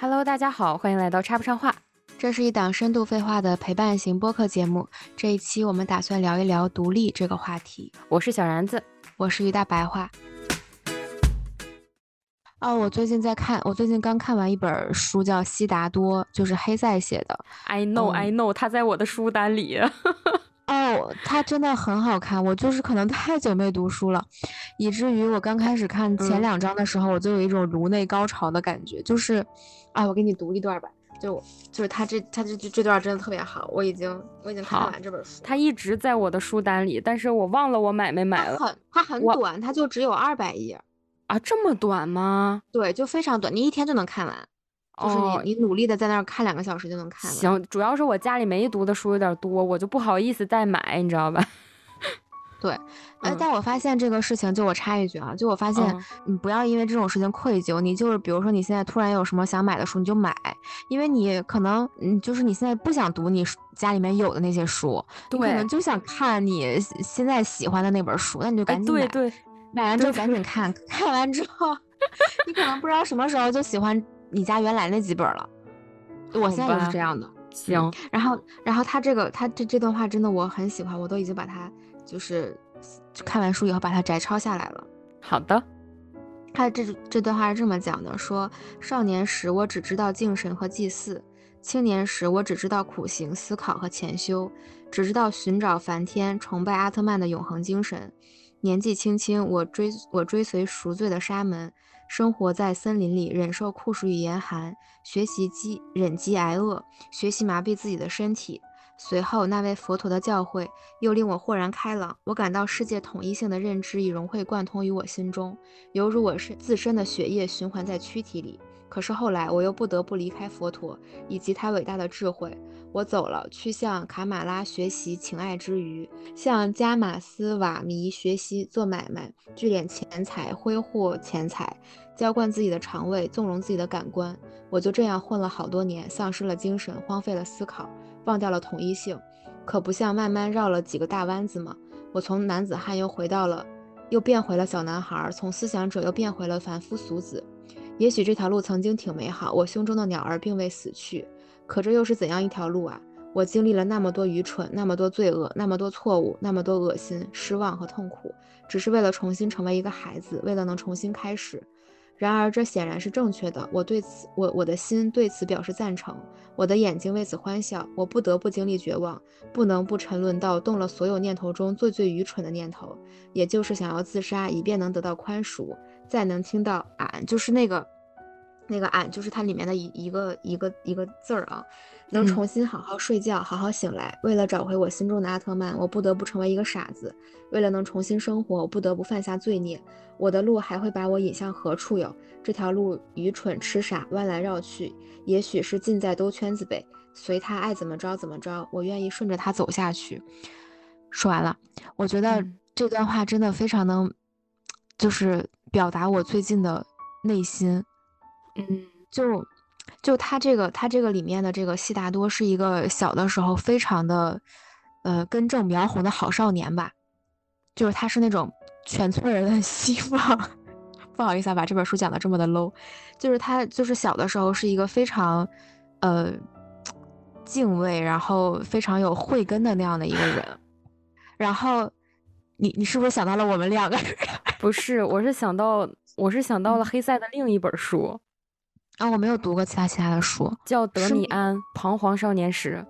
Hello，大家好，欢迎来到插不上话。这是一档深度废话的陪伴型播客节目。这一期我们打算聊一聊独立这个话题。我是小然子，我是于大白话。哦，我最近在看，我最近刚看完一本书，叫《悉达多》，就是黑塞写的。I know, I know，他在我的书单里。哦，它真的很好看。我就是可能太久没读书了，以至于我刚开始看前两章的时候，我就有一种颅内高潮的感觉。就是，哎，我给你读一段吧。就就是他这他这这段真的特别好，我已经我已经看完这本书。他一直在我的书单里，但是我忘了我买没买了。很，它很短，它就只有二百页。啊，这么短吗？对，就非常短，你一天就能看完。就是你，你努力的在那儿看两个小时就能看完。行，主要是我家里没读的书有点多，我就不好意思再买，你知道吧？对，哎，但我发现这个事情，就我插一句啊，就我发现你不要因为这种事情愧疚，你就是比如说你现在突然有什么想买的书，你就买，因为你可能嗯，就是你现在不想读你家里面有的那些书，你，可能就想看你现在喜欢的那本书，那你就赶紧买，对对，买完之后赶紧看，看完之后你可能不知道什么时候就喜欢。你家原来那几本了，我现在就是这样的。行，然后，然后他这个，他这这段话真的我很喜欢，我都已经把它就是看完书以后把它摘抄下来了。好的，他这这段话是这么讲的：说少年时我只知道敬神和祭祀，青年时我只知道苦行、思考和潜修，只知道寻找梵天，崇拜阿特曼的永恒精神。年纪轻轻，我追我追随赎罪的沙门。生活在森林里，忍受酷暑与严寒，学习饥忍饥挨饿，学习麻痹自己的身体。随后，那位佛陀的教诲又令我豁然开朗。我感到世界统一性的认知已融会贯通于我心中，犹如我是自身的血液循环在躯体里。可是后来，我又不得不离开佛陀以及他伟大的智慧。我走了，去向卡马拉学习情爱之余，向加马斯瓦弥学习做买卖，聚敛钱财，挥霍钱财，浇灌自己的肠胃，纵容自己的感官。我就这样混了好多年，丧失了精神，荒废了思考，忘掉了统一性。可不像慢慢绕了几个大弯子吗？我从男子汉又回到了，又变回了小男孩，从思想者又变回了凡夫俗子。也许这条路曾经挺美好，我胸中的鸟儿并未死去。可这又是怎样一条路啊！我经历了那么多愚蠢，那么多罪恶，那么多错误，那么多恶心、失望和痛苦，只是为了重新成为一个孩子，为了能重新开始。然而这显然是正确的，我对此，我我的心对此表示赞成，我的眼睛为此欢笑。我不得不经历绝望，不能不沉沦到动了所有念头中最最愚蠢的念头，也就是想要自杀，以便能得到宽恕，再能听到俺，就是那个。那个俺就是它里面的一一个一个一个字儿啊，能重新好好睡觉，好好醒来。为了找回我心中的阿特曼，我不得不成为一个傻子；为了能重新生活，我不得不犯下罪孽。我的路还会把我引向何处哟？这条路愚蠢痴傻，弯来绕去，也许是尽在兜圈子呗。随他爱怎么着怎么着，我愿意顺着他走下去。说完了，我觉得这段话真的非常能，就是表达我最近的内心。嗯，就就他这个他这个里面的这个悉达多是一个小的时候非常的呃根正苗红的好少年吧，就是他是那种全村人的 希望。不好意思啊，把这本书讲的这么的 low，就是他就是小的时候是一个非常呃敬畏，然后非常有慧根的那样的一个人。然后你你是不是想到了我们两个人？不是，我是想到我是想到了黑塞的另一本书。啊，我没有读过其他其他的书，叫《德米安：彷徨少年时》。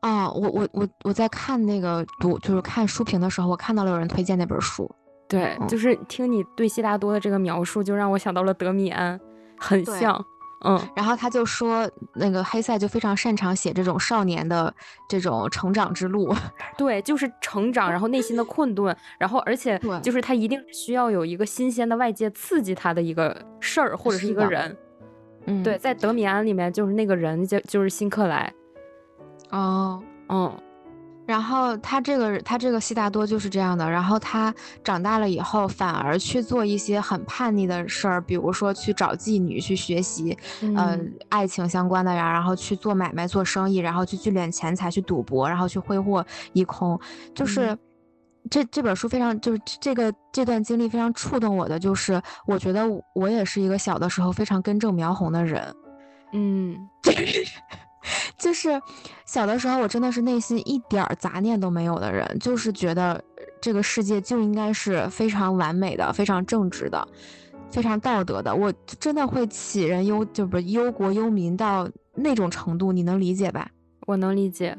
啊，我我我我在看那个读，就是看书评的时候，我看到了有人推荐那本书。对，就是听你对悉达多的这个描述，就让我想到了德米安，很像。嗯，然后他就说，那个黑塞就非常擅长写这种少年的这种成长之路。对，就是成长，然后内心的困顿，然后而且就是他一定需要有一个新鲜的外界刺激他的一个事儿或者是一个人。嗯，对，在德米安里面就是那个人就就是辛克莱，哦，嗯，然后他这个他这个悉达多就是这样的，然后他长大了以后反而去做一些很叛逆的事儿，比如说去找妓女去学习，嗯，爱情相关的呀，然后去做买卖做生意，然后去聚敛钱财去赌博，然后去挥霍一空，就是。这这本书非常就是这个这段经历非常触动我的，就是我觉得我也是一个小的时候非常根正苗红的人，嗯，就是小的时候，我真的是内心一点杂念都没有的人，就是觉得这个世界就应该是非常完美的、非常正直的、非常道德的。我真的会杞人忧，就不是忧国忧民到那种程度，你能理解吧？我能理解。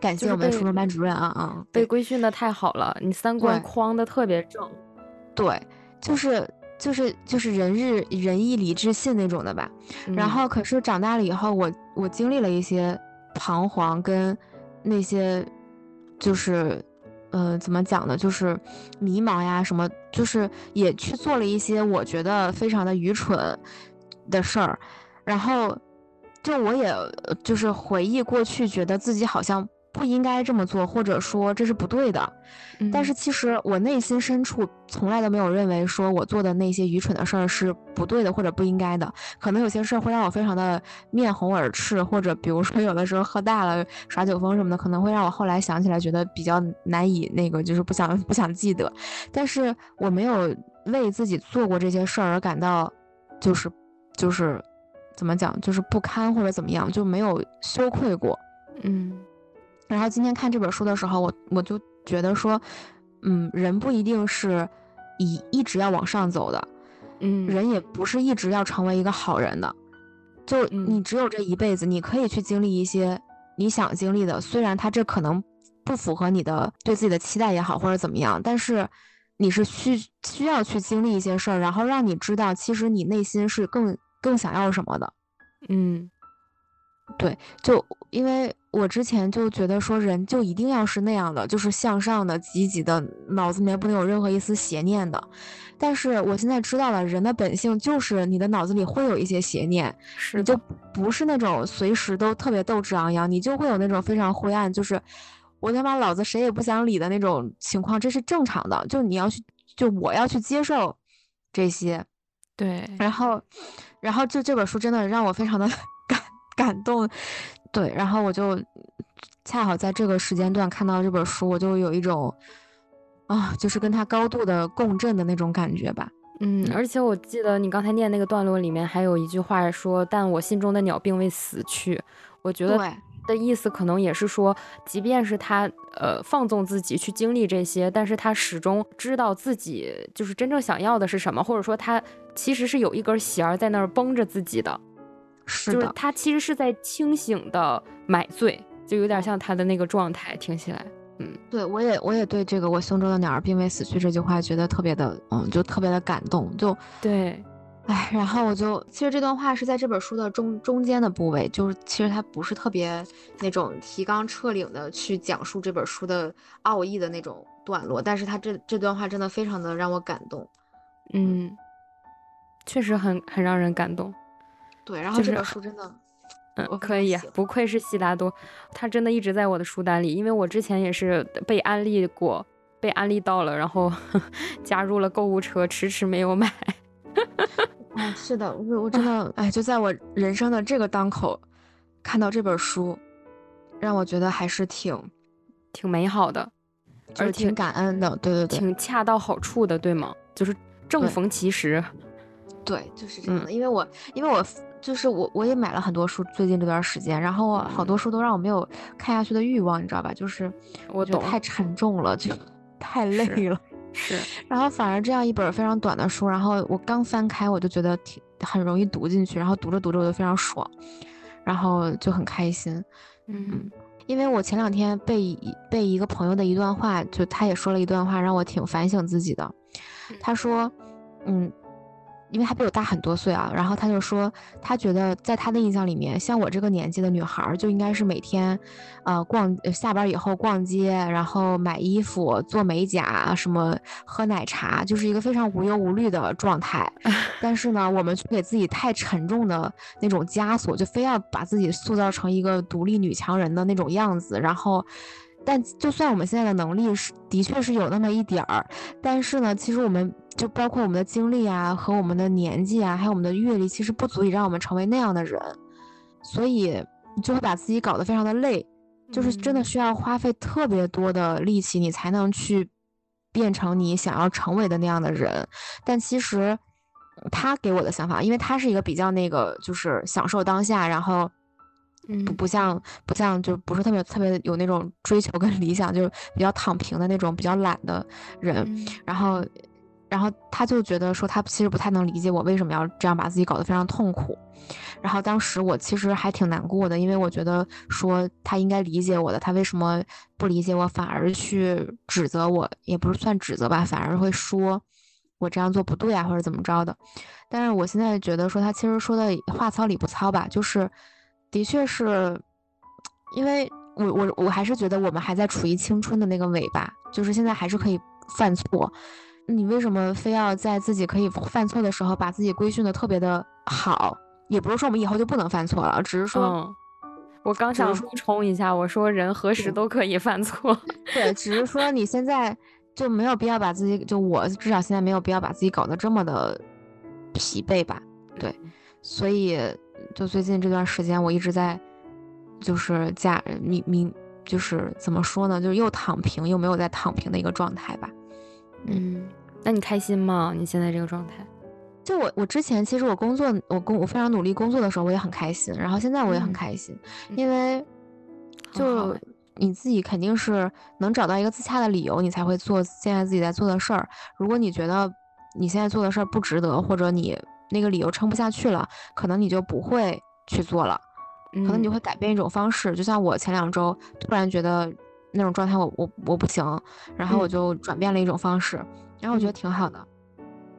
感谢我们初中班主任啊啊！被规训的太好了，你三观框的特别正。对，就是就是就是仁日仁义礼智信那种的吧。然后可是长大了以后，我我经历了一些彷徨跟那些就是呃怎么讲呢？就是迷茫呀什么，就是也去做了一些我觉得非常的愚蠢的事儿。然后就我也就是回忆过去，觉得自己好像。不应该这么做，或者说这是不对的。但是其实我内心深处从来都没有认为说我做的那些愚蠢的事儿是不对的或者不应该的。可能有些事儿会让我非常的面红耳赤，或者比如说有的时候喝大了耍酒疯什么的，可能会让我后来想起来觉得比较难以那个，就是不想不想记得。但是我没有为自己做过这些事儿而感到就是就是怎么讲，就是不堪或者怎么样，就没有羞愧过。嗯。然后今天看这本书的时候，我我就觉得说，嗯，人不一定是以一直要往上走的，嗯，人也不是一直要成为一个好人的，就你只有这一辈子，你可以去经历一些你想经历的，虽然他这可能不符合你的对自己的期待也好，或者怎么样，但是你是需需要去经历一些事儿，然后让你知道，其实你内心是更更想要什么的，嗯。对，就因为我之前就觉得说人就一定要是那样的，就是向上的、积极的，脑子里面不能有任何一丝邪念的。但是我现在知道了，人的本性就是你的脑子里会有一些邪念，你就不是那种随时都特别斗志昂扬，你就会有那种非常灰暗，就是我他妈老子谁也不想理的那种情况，这是正常的。就你要去，就我要去接受这些。对，然后，然后就这本书真的让我非常的。感动，对，然后我就恰好在这个时间段看到这本书，我就有一种啊，就是跟他高度的共振的那种感觉吧。嗯，而且我记得你刚才念那个段落里面还有一句话说：“但我心中的鸟并未死去。”我觉得的意思可能也是说，即便是他呃放纵自己去经历这些，但是他始终知道自己就是真正想要的是什么，或者说他其实是有一根弦在那儿绷着自己的。就是他其实是在清醒的买醉，就有点像他的那个状态，听起来，嗯，对我也我也对这个我胸中的鸟儿并未死去这句话觉得特别的，嗯，就特别的感动，就对，哎，然后我就其实这段话是在这本书的中中间的部位，就是其实它不是特别那种提纲挈领的去讲述这本书的奥义的那种段落，但是它这这段话真的非常的让我感动，嗯，确实很很让人感动。对，然后这本书真的，嗯，可以，不愧是悉达多，他真的一直在我的书单里，因为我之前也是被安利过，被安利到了，然后 加入了购物车，迟迟没有买。啊，是的，我我真的，哎，就在我人生的这个当口，看到这本书，让我觉得还是挺挺美好的，而且挺感恩的，对对对，挺恰到好处的，对吗？就是正逢其时。对，就是这样的，因为我因为我。就是我，我也买了很多书，最近这段时间，然后好多书都让我没有看下去的欲望，你知道吧？就是我觉得太沉重了，就 太累了。是。然后反而这样一本非常短的书，然后我刚翻开，我就觉得挺很容易读进去，然后读着读着我就非常爽，然后就很开心。嗯。因为我前两天被被一个朋友的一段话，就他也说了一段话，让我挺反省自己的。他说，嗯。因为他比我大很多岁啊，然后他就说，他觉得在他的印象里面，像我这个年纪的女孩就应该是每天，呃，逛下班以后逛街，然后买衣服、做美甲，什么喝奶茶，就是一个非常无忧无虑的状态。但是呢，我们却给自己太沉重的那种枷锁，就非要把自己塑造成一个独立女强人的那种样子，然后。但就算我们现在的能力是的确是有那么一点儿，但是呢，其实我们就包括我们的经历啊，和我们的年纪啊，还有我们的阅历，其实不足以让我们成为那样的人，所以你就会把自己搞得非常的累，就是真的需要花费特别多的力气，你才能去变成你想要成为的那样的人。但其实，他给我的想法，因为他是一个比较那个，就是享受当下，然后不不像不像就不是特别特别有那种追求跟理想，就是比较躺平的那种比较懒的人，然后。然后他就觉得说，他其实不太能理解我为什么要这样把自己搞得非常痛苦。然后当时我其实还挺难过的，因为我觉得说他应该理解我的，他为什么不理解我，反而去指责我，也不是算指责吧，反而会说我这样做不对啊，或者怎么着的。但是我现在觉得说，他其实说的话糙理不糙吧，就是的确是，因为我我我还是觉得我们还在处于青春的那个尾巴，就是现在还是可以犯错。你为什么非要在自己可以犯错的时候把自己规训的特别的好？也不是说我们以后就不能犯错了，只是说，我刚想补充一下，我说人何时都可以犯错。对，只是说你现在就没有必要把自己，就我至少现在没有必要把自己搞得这么的疲惫吧？对，所以就最近这段时间，我一直在就是假明明就是怎么说呢？就是又躺平又没有在躺平的一个状态吧。嗯。那你开心吗？你现在这个状态？就我，我之前其实我工作，我工我非常努力工作的时候，我也很开心。然后现在我也很开心，因为就你自己肯定是能找到一个自洽的理由，你才会做现在自己在做的事儿。如果你觉得你现在做的事儿不值得，或者你那个理由撑不下去了，可能你就不会去做了，可能你会改变一种方式。就像我前两周突然觉得那种状态我我我不行，然后我就转变了一种方式。然后我觉得挺好的，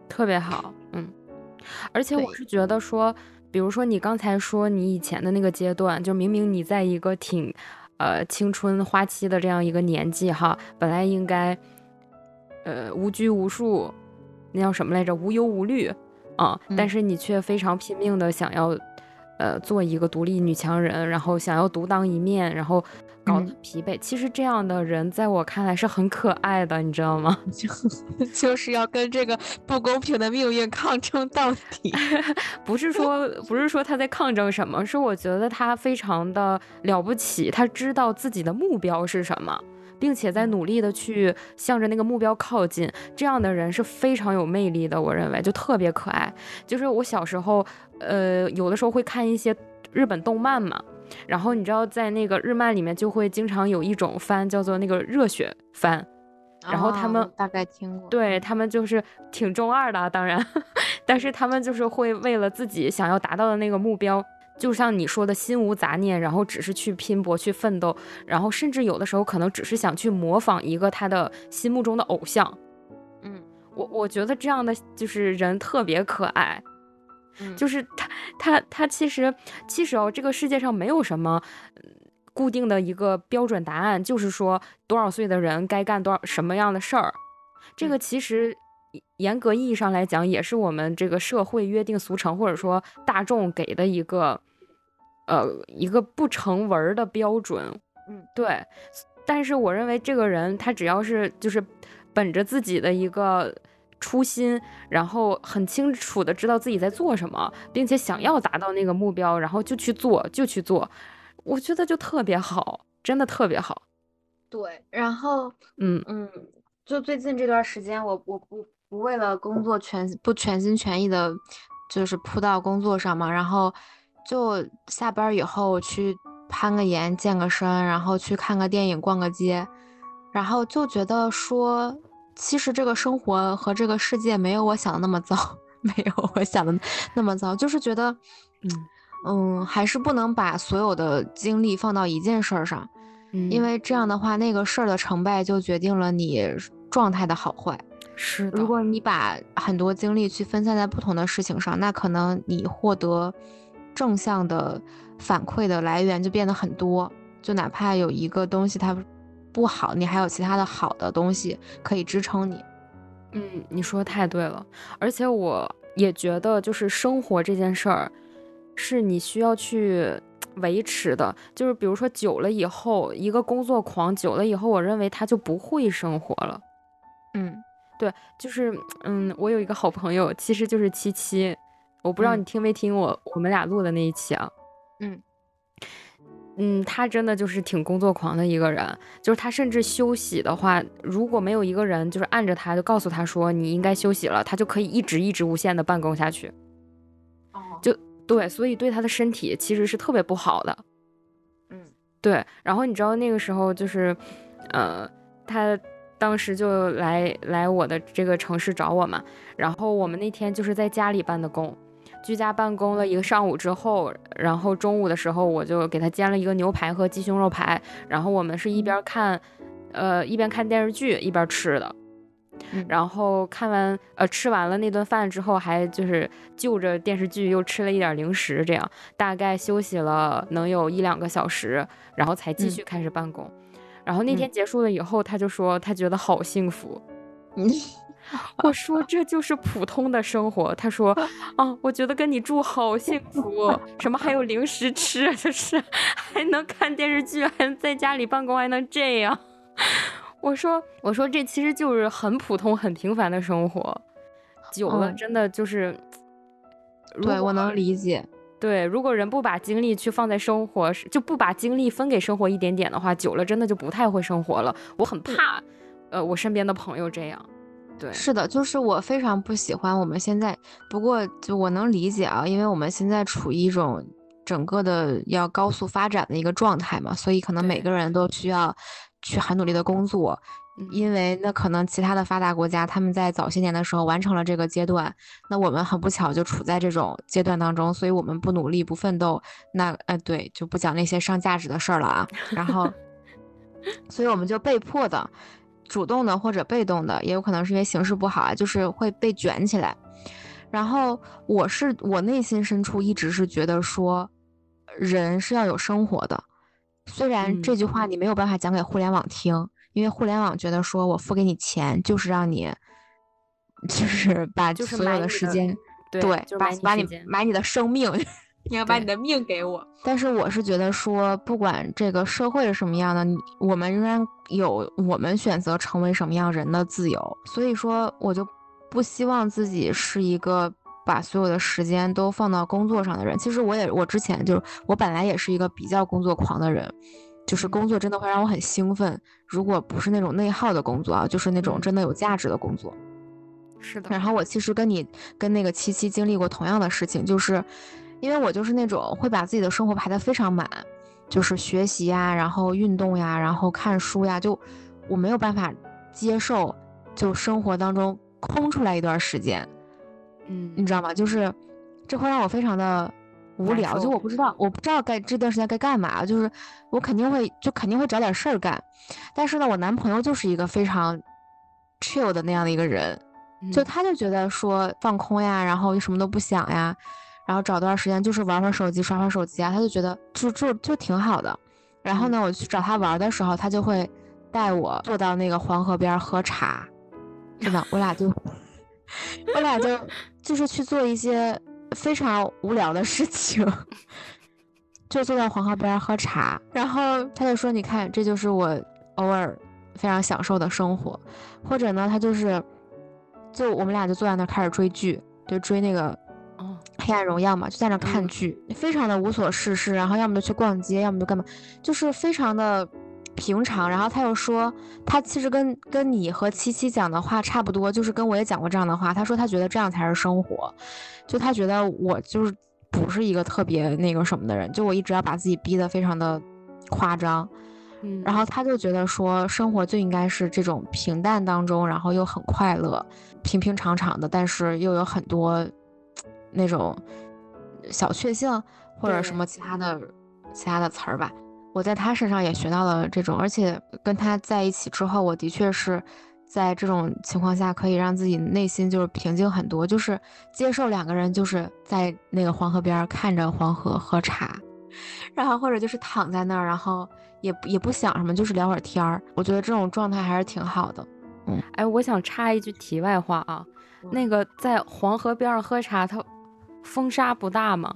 特别好，嗯，而且我是觉得说，比如说你刚才说你以前的那个阶段，就明明你在一个挺，呃，青春花期的这样一个年纪哈，本来应该，呃，无拘无束，那叫什么来着？无忧无虑啊，但是你却非常拼命的想要，呃，做一个独立女强人，然后想要独当一面，然后。搞得疲惫，其实这样的人在我看来是很可爱的，你知道吗？就 就是要跟这个不公平的命运抗争到底。不是说 不是说他在抗争什么，是我觉得他非常的了不起，他知道自己的目标是什么，并且在努力的去向着那个目标靠近。这样的人是非常有魅力的，我认为就特别可爱。就是我小时候，呃，有的时候会看一些日本动漫嘛。然后你知道，在那个日漫里面就会经常有一种番叫做那个热血番，然后他们大概听过，对他们就是挺中二的，当然，但是他们就是会为了自己想要达到的那个目标，就像你说的心无杂念，然后只是去拼搏去奋斗，然后甚至有的时候可能只是想去模仿一个他的心目中的偶像，嗯，我我觉得这样的就是人特别可爱。就是他，他，他其实，其实哦，这个世界上没有什么固定的一个标准答案，就是说多少岁的人该干多少什么样的事儿。这个其实严格意义上来讲，也是我们这个社会约定俗成，或者说大众给的一个呃一个不成文的标准。嗯，对。但是我认为这个人他只要是就是本着自己的一个。初心，然后很清楚的知道自己在做什么，并且想要达到那个目标，然后就去做，就去做，我觉得就特别好，真的特别好。对，然后，嗯嗯，就最近这段时间，我我不不为了工作全不全心全意的，就是扑到工作上嘛，然后就下班以后去攀个岩、健个身，然后去看个电影、逛个街，然后就觉得说。其实这个生活和这个世界没有我想的那么糟，没有我想的那么糟，就是觉得，嗯嗯，还是不能把所有的精力放到一件事儿上，嗯因为这样的话，那个事儿的成败就决定了你状态的好坏。是，如果你把很多精力去分散在不同的事情上，那可能你获得正向的反馈的来源就变得很多，就哪怕有一个东西它。不好，你还有其他的好的东西可以支撑你。嗯，你说的太对了，而且我也觉得，就是生活这件事儿，是你需要去维持的。就是比如说，久了以后，一个工作狂久了以后，我认为他就不会生活了。嗯，对，就是嗯，我有一个好朋友，其实就是七七，我不知道你听没听我我们俩录的那一期啊。嗯。嗯，他真的就是挺工作狂的一个人，就是他甚至休息的话，如果没有一个人就是按着他，就告诉他说你应该休息了，他就可以一直一直无限的办公下去。哦，就对，所以对他的身体其实是特别不好的。嗯，对。然后你知道那个时候就是，呃，他当时就来来我的这个城市找我嘛，然后我们那天就是在家里办的工。居家办公了一个上午之后，然后中午的时候我就给他煎了一个牛排和鸡胸肉排，然后我们是一边看，呃，一边看电视剧一边吃的，然后看完呃吃完了那顿饭之后，还就是就着电视剧又吃了一点零食，这样大概休息了能有一两个小时，然后才继续开始办公。然后那天结束了以后，他就说他觉得好幸福。我说这就是普通的生活。他说啊，我觉得跟你住好幸福，什么还有零食吃，就是还能看电视剧，还能在家里办公，还能这样。我说我说这其实就是很普通、很平凡的生活，久了真的就是。对我能理解。对，如果人不把精力去放在生活，就不把精力分给生活一点点的话，久了真的就不太会生活了。我很怕，呃，我身边的朋友这样。对，是的，就是我非常不喜欢我们现在。不过就我能理解啊，因为我们现在处于一种整个的要高速发展的一个状态嘛，所以可能每个人都需要去很努力的工作。因为那可能其他的发达国家他们在早些年的时候完成了这个阶段，那我们很不巧就处在这种阶段当中，所以我们不努力不奋斗，那呃对，就不讲那些上价值的事儿了啊。然后，所以我们就被迫的。主动的或者被动的，也有可能是因为形势不好啊，就是会被卷起来。然后我是我内心深处一直是觉得说，人是要有生活的。虽然这句话你没有办法讲给互联网听，因为互联网觉得说我付给你钱就是让你，就是把所有的时间，对，把把你买你的生命。你要把你的命给我，但是我是觉得说，不管这个社会是什么样的，你我们仍然有我们选择成为什么样人的自由。所以说，我就不希望自己是一个把所有的时间都放到工作上的人。其实我也，我之前就是我本来也是一个比较工作狂的人，就是工作真的会让我很兴奋。如果不是那种内耗的工作啊，就是那种真的有价值的工作。是的。然后我其实跟你跟那个七七经历过同样的事情，就是。因为我就是那种会把自己的生活排得非常满，就是学习呀，然后运动呀，然后看书呀，就我没有办法接受，就生活当中空出来一段时间，嗯，你知道吗？就是这会让我非常的无聊，就我不知道，我不知道该这段时间该干嘛，就是我肯定会就肯定会找点事儿干，但是呢，我男朋友就是一个非常 chill 的那样的一个人，就他就觉得说放空呀，然后什么都不想呀。然后找段时间就是玩会手机，刷刷手机啊，他就觉得就就就挺好的。然后呢，我去找他玩的时候，他就会带我坐到那个黄河边喝茶，真的？我俩就 我俩就就是去做一些非常无聊的事情，就坐在黄河边喝茶。然后他就说：“你看，这就是我偶尔非常享受的生活。”或者呢，他就是就我们俩就坐在那开始追剧，就追那个。黑暗荣耀嘛，就在那看剧，非常的无所事事，然后要么就去逛街，要么就干嘛，就是非常的平常。然后他又说，他其实跟跟你和七七讲的话差不多，就是跟我也讲过这样的话。他说他觉得这样才是生活，就他觉得我就是不是一个特别那个什么的人，就我一直要把自己逼得非常的夸张。嗯，然后他就觉得说，生活就应该是这种平淡当中，然后又很快乐，平平常常的，但是又有很多。那种小确幸，或者什么其他的其他的词儿吧，我在他身上也学到了这种，而且跟他在一起之后，我的确是在这种情况下可以让自己内心就是平静很多，就是接受两个人就是在那个黄河边看着黄河喝茶，然后或者就是躺在那儿，然后也也不想什么，就是聊会儿天儿。我觉得这种状态还是挺好的。嗯，哎，我想插一句题外话啊，那个在黄河边上喝茶，他。风沙不大吗？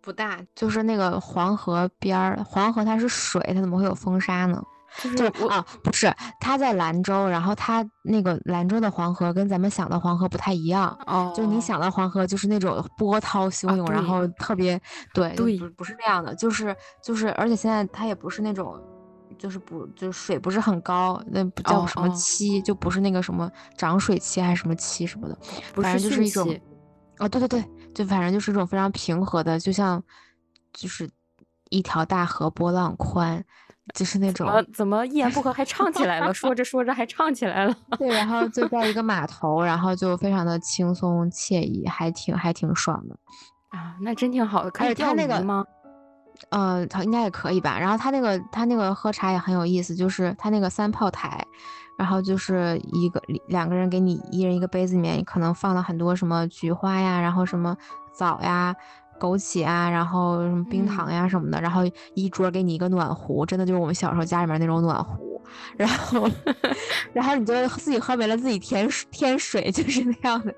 不大，就是那个黄河边儿，黄河它是水，它怎么会有风沙呢？就是啊，不是它在兰州，然后它那个兰州的黄河跟咱们想的黄河不太一样。哦，就你想的黄河就是那种波涛汹涌，然后特别对，对，不不是那样的，就是就是，而且现在它也不是那种，就是不就是水不是很高，那不叫什么期，就不是那个什么涨水期还是什么期什么的，反正就是一种。哦，对对对，就反正就是一种非常平和的，就像就是一条大河波浪宽。就是那种怎么一言不合还唱起来了，说着说着还唱起来了。对，然后就在一个码头，然后就非常的轻松惬意，还挺还挺爽的啊，那真挺好的。可以钓鱼吗？呃，他应该也可以吧。然后他那个他那个喝茶也很有意思，就是他那个三炮台，然后就是一个两个人给你一人一个杯子里面可能放了很多什么菊花呀，然后什么枣呀。枸杞啊，然后什么冰糖呀什么的，然后一桌给你一个暖壶，真的就是我们小时候家里面那种暖壶，然后，然后你就自己喝没了自己添添水，就是那样的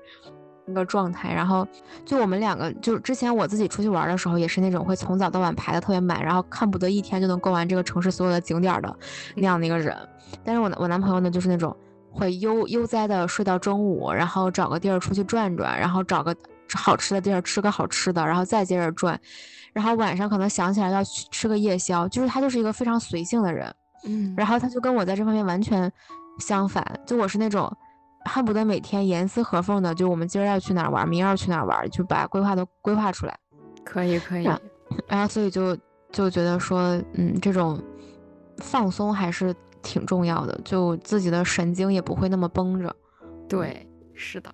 一个状态。然后就我们两个，就之前我自己出去玩的时候，也是那种会从早到晚排的特别满，然后看不得一天就能逛完这个城市所有的景点的那样的一个人。但是我我男朋友呢，就是那种会悠悠哉的睡到中午，然后找个地儿出去转转，然后找个。好吃的地儿吃个好吃的，然后再接着转，然后晚上可能想起来要去吃个夜宵，就是他就是一个非常随性的人，嗯，然后他就跟我在这方面完全相反，就我是那种恨不得每天严丝合缝的，就我们今儿要去哪儿玩，明儿要去哪儿玩，就把规划都规划出来，可以可以，然后所以就就觉得说，嗯，这种放松还是挺重要的，就自己的神经也不会那么绷着，对，是的，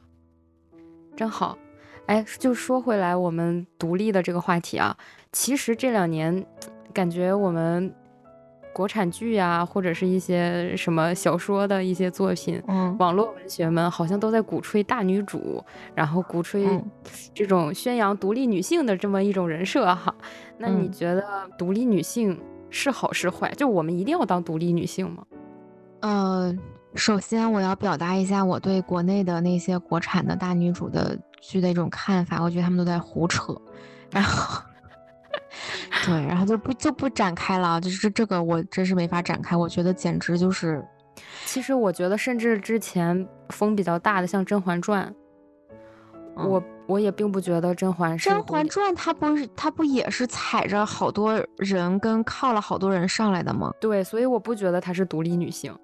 真好。哎，就说回来，我们独立的这个话题啊，其实这两年，感觉我们国产剧呀，或者是一些什么小说的一些作品，嗯，网络文学们好像都在鼓吹大女主，然后鼓吹这种宣扬独立女性的这么一种人设哈。那你觉得独立女性是好是坏？就我们一定要当独立女性吗？呃，首先我要表达一下我对国内的那些国产的大女主的。剧的一种看法，我觉得他们都在胡扯，然后，对，然后就不就不展开了，就是这个我真是没法展开，我觉得简直就是，其实我觉得甚至之前风比较大的像《甄嬛传》，我我也并不觉得甄嬛是《甄嬛传》，它不是它不也是踩着好多人跟靠了好多人上来的吗？对，所以我不觉得她是独立女性。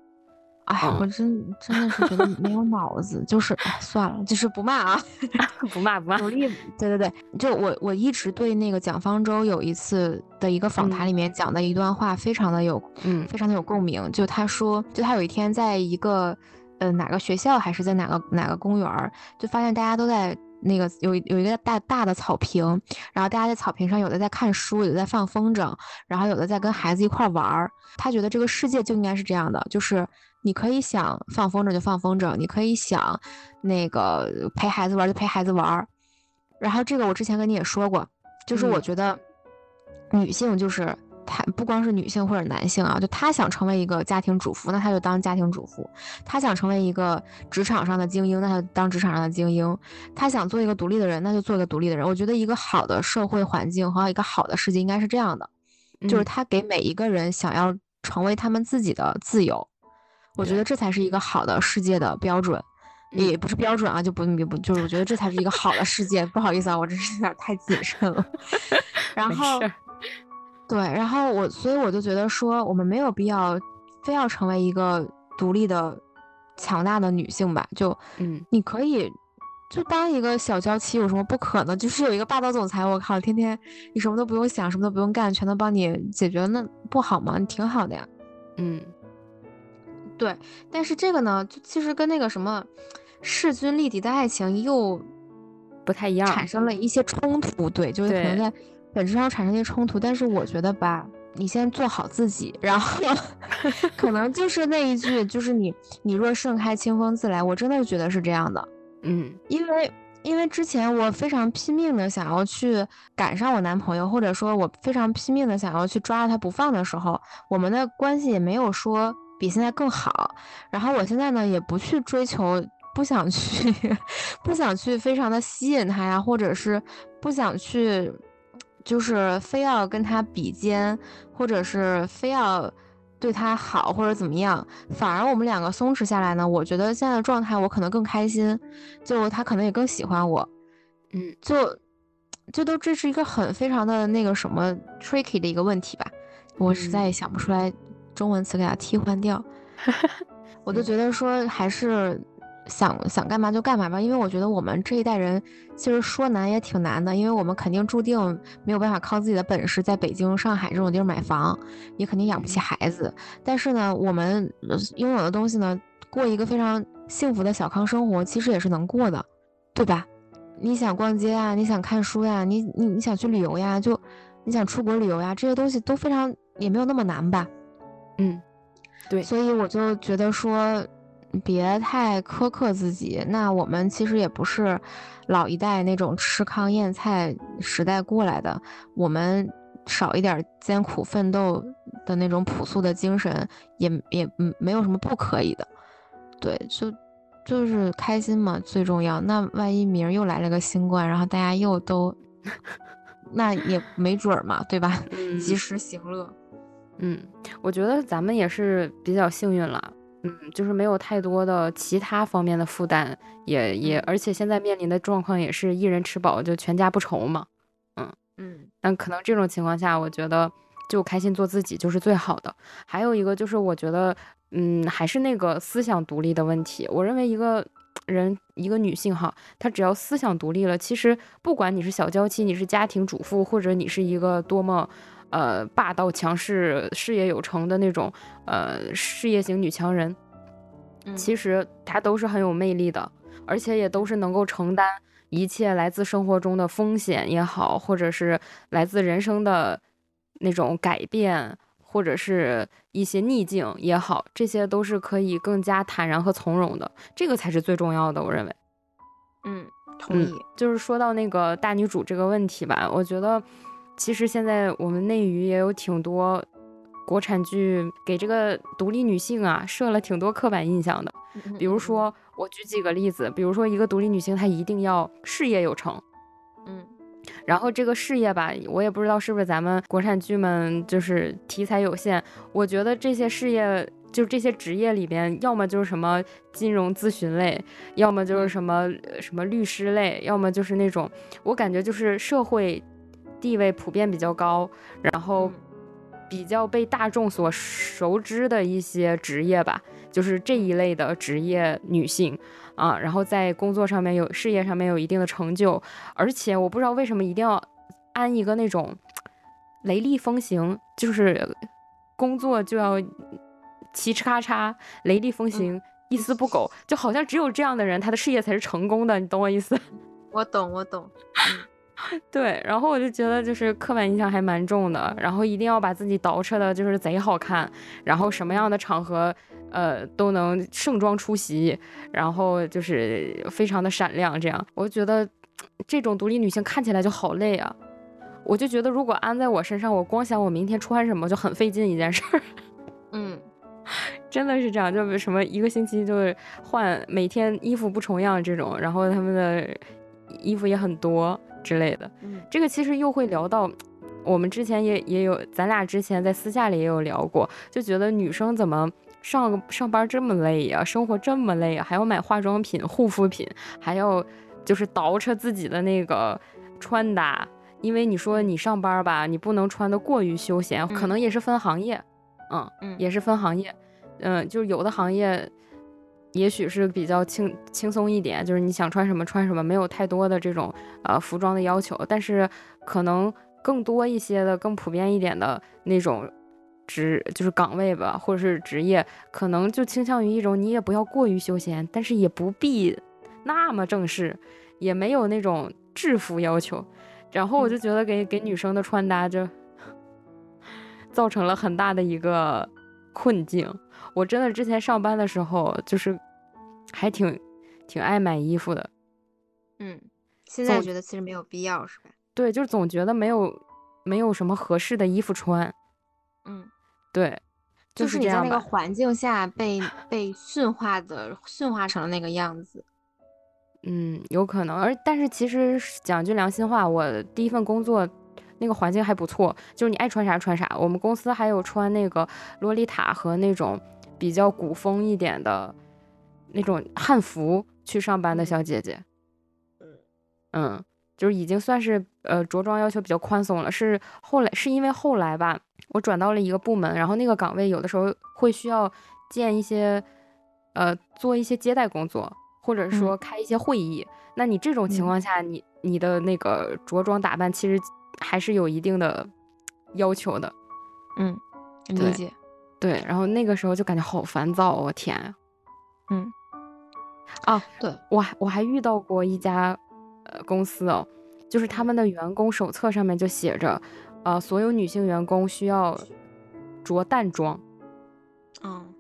哎，我真真的是觉得没有脑子，就是算了，就是不骂啊，不骂不骂。努力，对对对，就我我一直对那个蒋方舟有一次的一个访谈里面讲的一段话，非常的有，嗯，非常的有共鸣。就他说，就他有一天在一个，呃，哪个学校还是在哪个哪个公园，就发现大家都在那个有有一个大大的草坪，然后大家在草坪上有的在看书，有的在放风筝，然后有的在跟孩子一块玩儿。他觉得这个世界就应该是这样的，就是。你可以想放风筝就放风筝，你可以想那个陪孩子玩就陪孩子玩。然后这个我之前跟你也说过，就是我觉得女性就是她不光是女性或者男性啊，就她想成为一个家庭主妇，那她就当家庭主妇；她想成为一个职场上的精英，那就当职场上的精英；她想做一个独立的人，那就做一个独立的人。我觉得一个好的社会环境和一个好的世界应该是这样的，就是他给每一个人想要成为他们自己的自由。我觉得这才是一个好的世界的标准，也不是标准啊，就不不就是我觉得这才是一个好的世界。不好意思啊，我真是有点太谨慎了。然后，对，然后我所以我就觉得说，我们没有必要非要成为一个独立的、强大的女性吧？就，嗯，你可以就当一个小娇妻，有什么不可能？就是有一个霸道总裁，我靠，天天你什么都不用想，什么都不用干，全都帮你解决，那不好吗？你挺好的呀，嗯。对，但是这个呢，就其实跟那个什么势均力敌的爱情又不太一样，产生了一些冲突。对，就是可能在本质上产生一些冲突。但是我觉得吧，你先做好自己，然后 可能就是那一句，就是你你若盛开，清风自来。我真的觉得是这样的。嗯，因为因为之前我非常拼命的想要去赶上我男朋友，或者说我非常拼命的想要去抓着他不放的时候，我们的关系也没有说。比现在更好，然后我现在呢也不去追求，不想去，不想去非常的吸引他呀，或者是不想去，就是非要跟他比肩，或者是非要对他好或者怎么样，反而我们两个松弛下来呢，我觉得现在的状态我可能更开心，就他可能也更喜欢我，嗯，就就都这是一个很非常的那个什么 tricky 的一个问题吧，我实在也想不出来中文词给它替换掉，我就觉得说还是。想想干嘛就干嘛吧，因为我觉得我们这一代人其实说难也挺难的，因为我们肯定注定没有办法靠自己的本事在北京、上海这种地儿买房，也肯定养不起孩子。但是呢，我们拥有的东西呢，过一个非常幸福的小康生活，其实也是能过的，对吧？你想逛街啊，你想看书呀，你你你想去旅游呀，就你想出国旅游呀，这些东西都非常也没有那么难吧？嗯，对。所以我就觉得说。别太苛刻自己。那我们其实也不是老一代那种吃糠咽菜时代过来的，我们少一点艰苦奋斗的那种朴素的精神，也也没有什么不可以的。对，就就是开心嘛，最重要。那万一明儿又来了个新冠，然后大家又都，那也没准儿嘛，对吧？及时行乐。嗯，我觉得咱们也是比较幸运了。嗯，就是没有太多的其他方面的负担，也也，而且现在面临的状况也是一人吃饱就全家不愁嘛。嗯嗯，但可能这种情况下，我觉得就开心做自己就是最好的。还有一个就是，我觉得，嗯，还是那个思想独立的问题。我认为一个人，一个女性哈，她只要思想独立了，其实不管你是小娇妻，你是家庭主妇，或者你是一个多么。呃，霸道强势、事业有成的那种，呃，事业型女强人，其实她都是很有魅力的，而且也都是能够承担一切来自生活中的风险也好，或者是来自人生的那种改变，或者是一些逆境也好，这些都是可以更加坦然和从容的，这个才是最重要的，我认为。嗯，同意。就是说到那个大女主这个问题吧，我觉得。其实现在我们内娱也有挺多国产剧给这个独立女性啊设了挺多刻板印象的，比如说我举几个例子，比如说一个独立女性她一定要事业有成，嗯，然后这个事业吧，我也不知道是不是咱们国产剧们就是题材有限，我觉得这些事业就这些职业里边，要么就是什么金融咨询类，要么就是什么什么律师类，要么就是那种我感觉就是社会。地位普遍比较高，然后比较被大众所熟知的一些职业吧，就是这一类的职业女性啊，然后在工作上面有事业上面有一定的成就，而且我不知道为什么一定要安一个那种雷厉风行，就是工作就要嘁哧咔嚓雷厉风行，一丝不苟，就好像只有这样的人，他的事业才是成功的，你懂我意思？我懂，我懂。对，然后我就觉得就是刻板印象还蛮重的，然后一定要把自己捯饬的就是贼好看，然后什么样的场合，呃，都能盛装出席，然后就是非常的闪亮，这样，我觉得这种独立女性看起来就好累啊，我就觉得如果安在我身上，我光想我明天穿什么就很费劲一件事儿，嗯，真的是这样，就什么一个星期就是换每天衣服不重样这种，然后他们的衣服也很多。之类的，这个其实又会聊到，我们之前也也有，咱俩之前在私下里也有聊过，就觉得女生怎么上上班这么累呀，生活这么累啊，还要买化妆品、护肤品，还要就是捯饬自己的那个穿搭，因为你说你上班吧，你不能穿的过于休闲，可能也是分行业，嗯，也是分行业，嗯，就是有的行业。也许是比较轻轻松一点，就是你想穿什么穿什么，没有太多的这种呃服装的要求。但是可能更多一些的、更普遍一点的那种职，就是岗位吧，或者是职业，可能就倾向于一种你也不要过于休闲，但是也不必那么正式，也没有那种制服要求。然后我就觉得给给女生的穿搭就造成了很大的一个困境。我真的之前上班的时候，就是还挺挺爱买衣服的，嗯，现在觉得其实没有必要，是吧？对，就是总觉得没有没有什么合适的衣服穿，嗯，对，就是你在那个环境下被被驯化的驯化成了那个样子，嗯，有可能。而但是其实讲句良心话，我第一份工作那个环境还不错，就是你爱穿啥穿啥。我们公司还有穿那个洛丽塔和那种比较古风一点的那种汉服去上班的小姐姐。嗯，就是已经算是呃着装要求比较宽松了。是后来是因为后来吧，我转到了一个部门，然后那个岗位有的时候会需要见一些呃做一些接待工作，或者说开一些会议。那你这种情况下，你你的那个着装打扮其实还是有一定的要求的。嗯，理解。对，然后那个时候就感觉好烦躁，我天嗯。啊，对我还我还遇到过一家。呃，公司哦，就是他们的员工手册上面就写着，呃，所有女性员工需要着淡妆。嗯，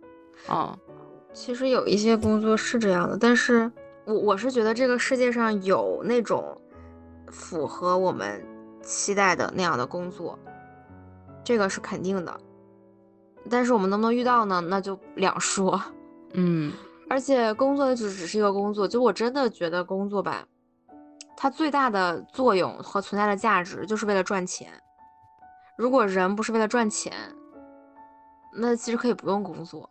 啊，其实有一些工作是这样的，但是我我是觉得这个世界上有那种符合我们期待的那样的工作，这个是肯定的。但是我们能不能遇到呢？那就两说。嗯，而且工作就只是一个工作，就我真的觉得工作吧。它最大的作用和存在的价值就是为了赚钱。如果人不是为了赚钱，那其实可以不用工作。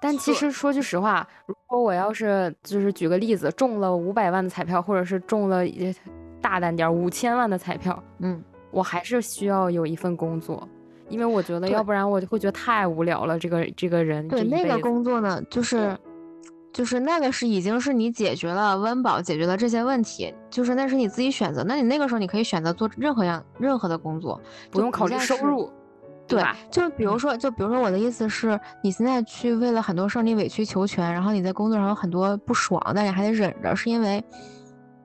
但其实说句实话，如果我要是就是举个例子，中了五百万的彩票，或者是中了大胆点五千万的彩票，嗯，我还是需要有一份工作，因为我觉得要不然我就会觉得太无聊了。这个这个人对那个工作呢，就是。就是那个是已经是你解决了温饱，解决了这些问题，就是那是你自己选择。那你那个时候你可以选择做任何样任何的工作，不用考虑收入，对就比如说，就比如说我的意思是，你现在去为了很多事儿你委曲求全，然后你在工作上有很多不爽，但你还得忍着，是因为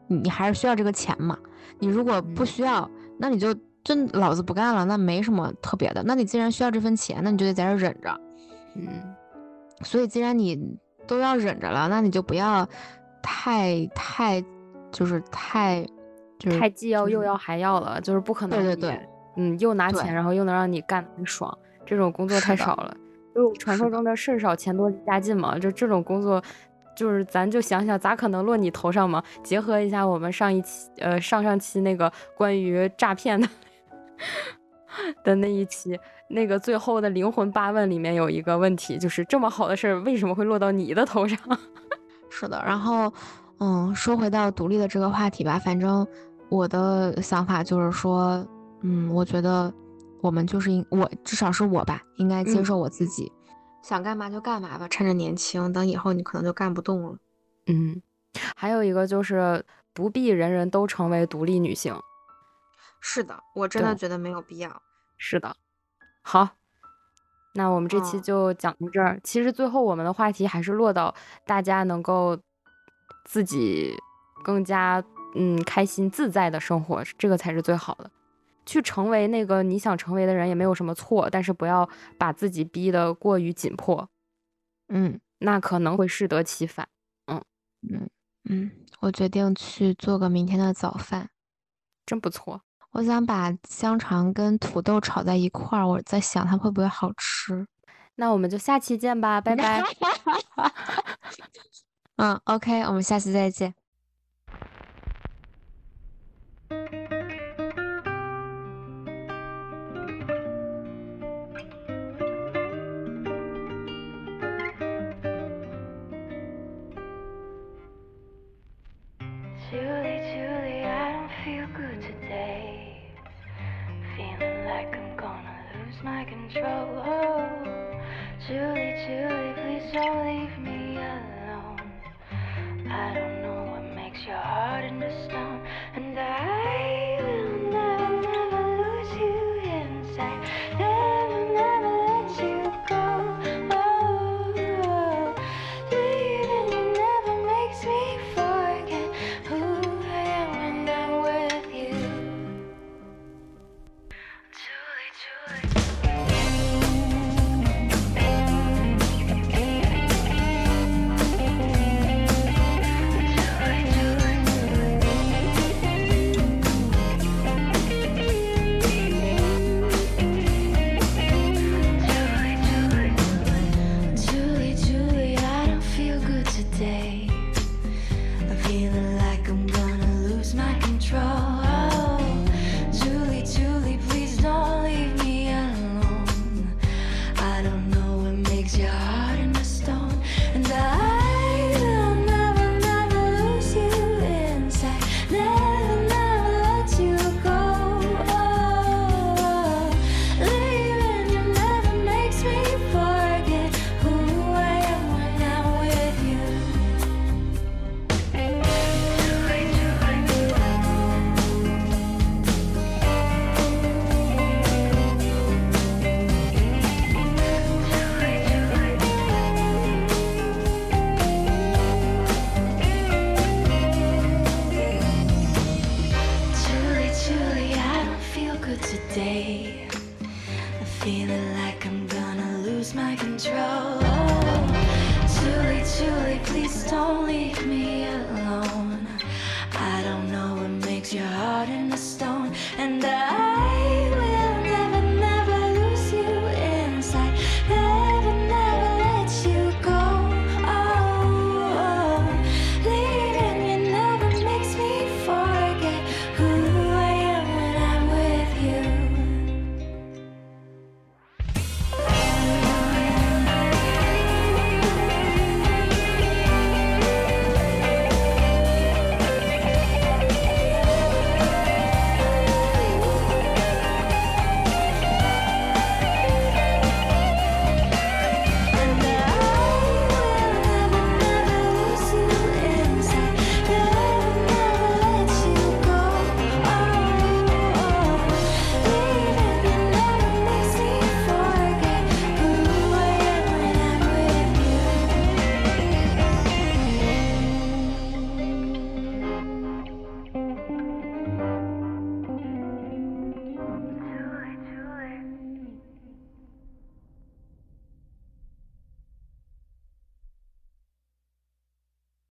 你还是需要这个钱嘛。你如果不需要，那你就真老子不干了，那没什么特别的。那你既然需要这份钱，那你就得在这忍着。嗯，所以既然你。都要忍着了，那你就不要太太，就是太，就是太既要又要还要了，就是不可能。对对对，嗯，又拿钱，然后又能让你干很爽，这种工作太少了。就传说中的事少钱多离家近嘛，就这种工作，就是咱就想想咋可能落你头上嘛？结合一下我们上一期，呃，上上期那个关于诈骗的的那一期。那个最后的灵魂八问里面有一个问题，就是这么好的事儿为什么会落到你的头上？是的，然后，嗯，说回到独立的这个话题吧，反正我的想法就是说，嗯，我觉得我们就是应我至少是我吧，应该接受我自己，想干嘛就干嘛吧，趁着年轻，等以后你可能就干不动了。嗯，还有一个就是不必人人都成为独立女性。是的，我真的觉得没有必要。是的。好，那我们这期就讲到这儿。其实最后我们的话题还是落到大家能够自己更加嗯开心自在的生活，这个才是最好的。去成为那个你想成为的人也没有什么错，但是不要把自己逼得过于紧迫。嗯，那可能会适得其反。嗯嗯嗯，我决定去做个明天的早饭，真不错。我想把香肠跟土豆炒在一块儿，我在想它会不会好吃。那我们就下期见吧，拜拜。嗯，OK，我们下期再见。